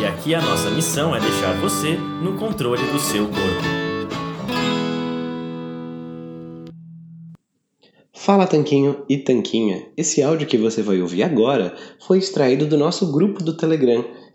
E aqui a nossa missão é deixar você no controle do seu corpo. Fala Tanquinho e Tanquinha. Esse áudio que você vai ouvir agora foi extraído do nosso grupo do Telegram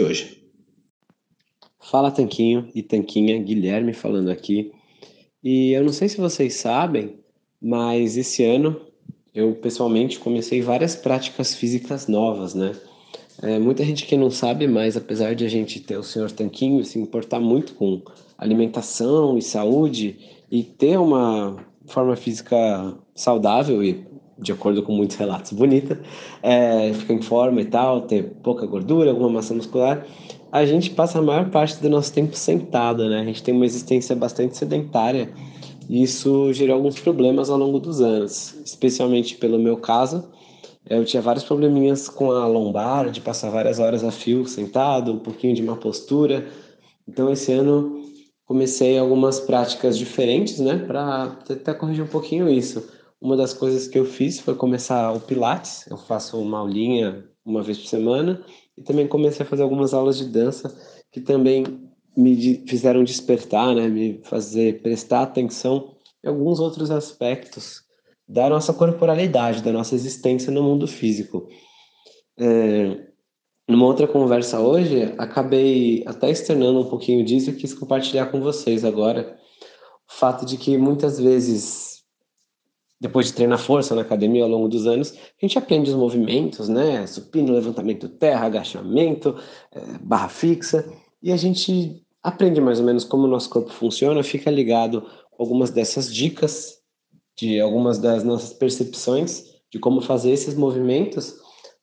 hoje. Fala Tanquinho e Tanquinha, Guilherme falando aqui. E eu não sei se vocês sabem, mas esse ano eu pessoalmente comecei várias práticas físicas novas, né? É, muita gente que não sabe, mas apesar de a gente ter o senhor Tanquinho se importar muito com alimentação e saúde e ter uma forma física saudável e de acordo com muitos relatos bonita, é, fica em forma e tal, ter pouca gordura, alguma massa muscular, a gente passa a maior parte do nosso tempo sentado, né? A gente tem uma existência bastante sedentária e isso gerou alguns problemas ao longo dos anos, especialmente pelo meu caso, eu tinha vários probleminhas com a lombar, de passar várias horas a fio sentado, um pouquinho de má postura. Então, esse ano comecei algumas práticas diferentes, né, para tentar corrigir um pouquinho isso. Uma das coisas que eu fiz foi começar o Pilates. Eu faço uma aulinha uma vez por semana e também comecei a fazer algumas aulas de dança que também me fizeram despertar, né, me fazer prestar atenção em alguns outros aspectos da nossa corporalidade, da nossa existência no mundo físico. É, numa outra conversa hoje, acabei até externando um pouquinho disso e quis compartilhar com vocês agora o fato de que muitas vezes, depois de treinar força na academia ao longo dos anos, a gente aprende os movimentos, né? Supino, levantamento terra, agachamento, é, barra fixa, e a gente aprende mais ou menos como o nosso corpo funciona, fica ligado com algumas dessas dicas de algumas das nossas percepções de como fazer esses movimentos,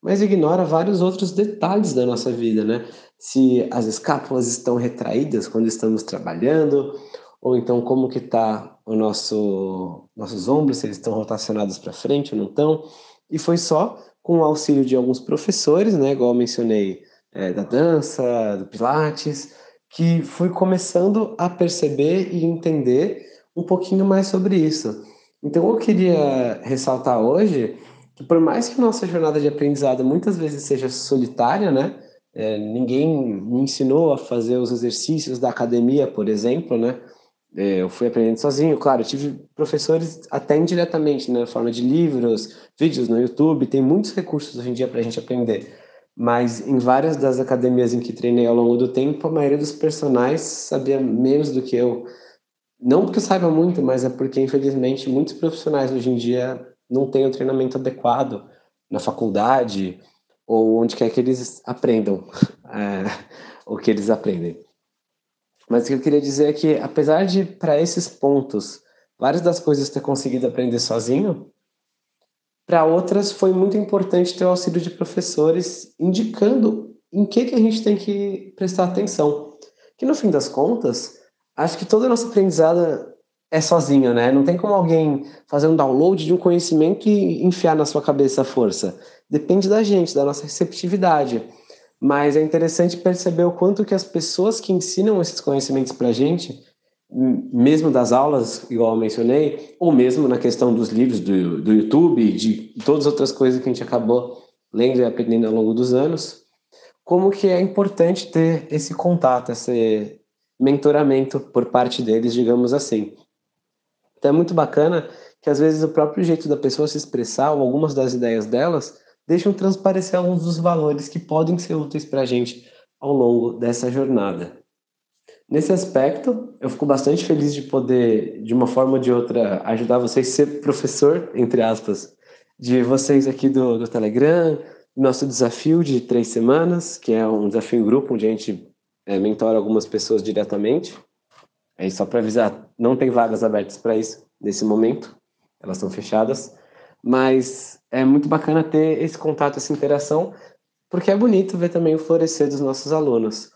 mas ignora vários outros detalhes da nossa vida, né? Se as escápulas estão retraídas quando estamos trabalhando, ou então como que tá o nosso nossos ombros, se eles estão rotacionados para frente ou não estão. E foi só com o auxílio de alguns professores, né, igual mencionei, é, da dança, do pilates, que fui começando a perceber e entender um pouquinho mais sobre isso. Então eu queria ressaltar hoje que por mais que nossa jornada de aprendizado muitas vezes seja solitária, né? É, ninguém me ensinou a fazer os exercícios da academia, por exemplo, né? É, eu fui aprendendo sozinho, claro, tive professores até indiretamente, né? Na forma de livros, vídeos no YouTube, tem muitos recursos hoje em dia para a gente aprender. Mas em várias das academias em que treinei ao longo do tempo, a maioria dos personagens sabia menos do que eu não porque eu saiba muito, mas é porque, infelizmente, muitos profissionais hoje em dia não têm o treinamento adequado na faculdade ou onde quer que eles aprendam é, o que eles aprendem. Mas o que eu queria dizer é que, apesar de, para esses pontos, várias das coisas ter conseguido aprender sozinho, para outras foi muito importante ter o auxílio de professores indicando em que, que a gente tem que prestar atenção. Que, no fim das contas, acho que toda a nossa aprendizada é sozinho, né? Não tem como alguém fazer um download de um conhecimento e enfiar na sua cabeça a força. Depende da gente, da nossa receptividade. Mas é interessante perceber o quanto que as pessoas que ensinam esses conhecimentos para a gente, mesmo das aulas, igual eu mencionei, ou mesmo na questão dos livros do, do YouTube, de todas as outras coisas que a gente acabou lendo e aprendendo ao longo dos anos, como que é importante ter esse contato, esse, mentoramento por parte deles, digamos assim. Então é muito bacana que às vezes o próprio jeito da pessoa se expressar ou algumas das ideias delas deixam transparecer alguns dos valores que podem ser úteis para a gente ao longo dessa jornada. Nesse aspecto, eu fico bastante feliz de poder, de uma forma ou de outra, ajudar vocês a ser professor, entre aspas, de vocês aqui do, do Telegram, nosso desafio de três semanas, que é um desafio em grupo, onde a gente é, mentora algumas pessoas diretamente. Aí, só para avisar, não tem vagas abertas para isso nesse momento, elas estão fechadas, mas é muito bacana ter esse contato, essa interação, porque é bonito ver também o florescer dos nossos alunos.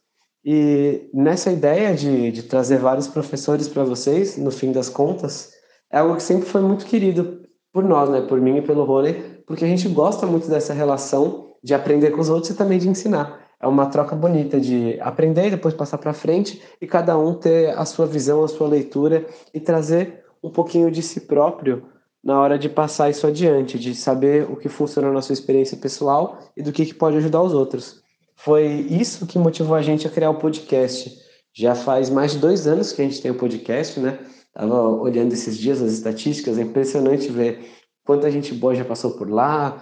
E nessa ideia de, de trazer vários professores para vocês, no fim das contas, é algo que sempre foi muito querido por nós, né? por mim e pelo Rony, porque a gente gosta muito dessa relação de aprender com os outros e também de ensinar. É uma troca bonita de aprender e depois passar para frente e cada um ter a sua visão, a sua leitura e trazer um pouquinho de si próprio na hora de passar isso adiante, de saber o que funciona na sua experiência pessoal e do que, que pode ajudar os outros. Foi isso que motivou a gente a criar o podcast. Já faz mais de dois anos que a gente tem o podcast, né? Tava olhando esses dias as estatísticas, é impressionante ver quanta gente boa já passou por lá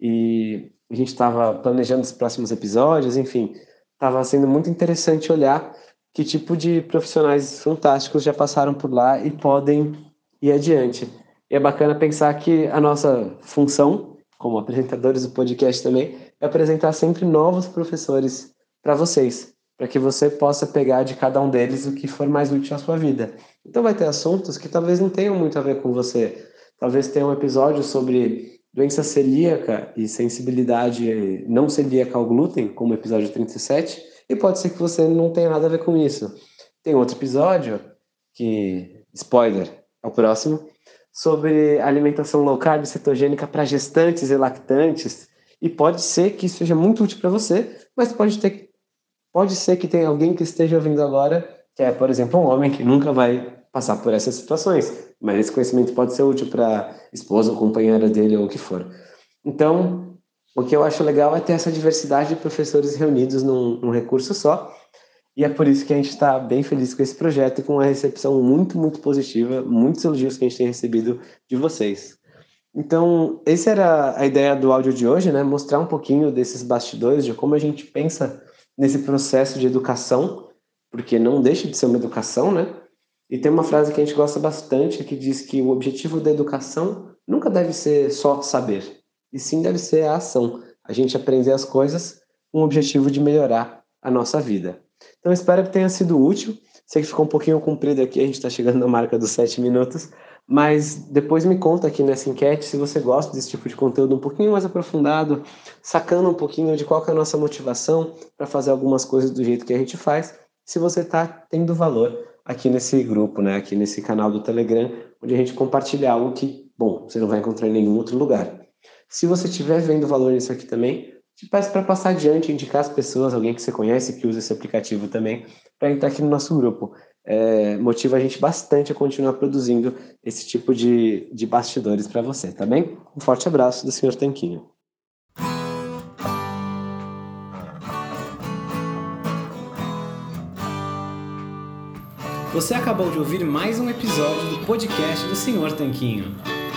e a gente estava planejando os próximos episódios, enfim, estava sendo muito interessante olhar que tipo de profissionais fantásticos já passaram por lá e podem ir adiante. E é bacana pensar que a nossa função, como apresentadores do podcast também, é apresentar sempre novos professores para vocês, para que você possa pegar de cada um deles o que for mais útil à sua vida. Então vai ter assuntos que talvez não tenham muito a ver com você. Talvez tenha um episódio sobre doença celíaca e sensibilidade não celíaca ao glúten, como o episódio 37, e pode ser que você não tenha nada a ver com isso. Tem outro episódio que, spoiler, é o próximo, sobre alimentação low carb cetogênica para gestantes e lactantes, e pode ser que isso seja muito útil para você, mas pode ter pode ser que tenha alguém que esteja ouvindo agora, que é, por exemplo, um homem que nunca vai passar por essas situações, mas esse conhecimento pode ser útil para esposa ou companheira dele ou o que for. Então, o que eu acho legal é ter essa diversidade de professores reunidos num, num recurso só, e é por isso que a gente está bem feliz com esse projeto e com uma recepção muito, muito positiva, muitos elogios que a gente tem recebido de vocês. Então, essa era a ideia do áudio de hoje, né? Mostrar um pouquinho desses bastidores, de como a gente pensa nesse processo de educação, porque não deixa de ser uma educação, né? E tem uma frase que a gente gosta bastante que diz que o objetivo da educação nunca deve ser só saber, e sim deve ser a ação. A gente aprender as coisas com o objetivo de melhorar a nossa vida. Então espero que tenha sido útil. Sei que ficou um pouquinho comprido aqui, a gente está chegando na marca dos sete minutos, mas depois me conta aqui nessa enquete se você gosta desse tipo de conteúdo um pouquinho mais aprofundado, sacando um pouquinho de qual é a nossa motivação para fazer algumas coisas do jeito que a gente faz, se você está tendo valor aqui nesse grupo, né, aqui nesse canal do Telegram, onde a gente compartilha algo que, bom, você não vai encontrar em nenhum outro lugar. Se você estiver vendo valor nisso aqui também, te peço para passar adiante, indicar as pessoas, alguém que você conhece que usa esse aplicativo também, para entrar aqui no nosso grupo. É, motiva a gente bastante a continuar produzindo esse tipo de, de bastidores para você, tá bem? Um forte abraço do Sr. Tanquinho. Você acabou de ouvir mais um episódio do podcast do Sr. Tanquinho.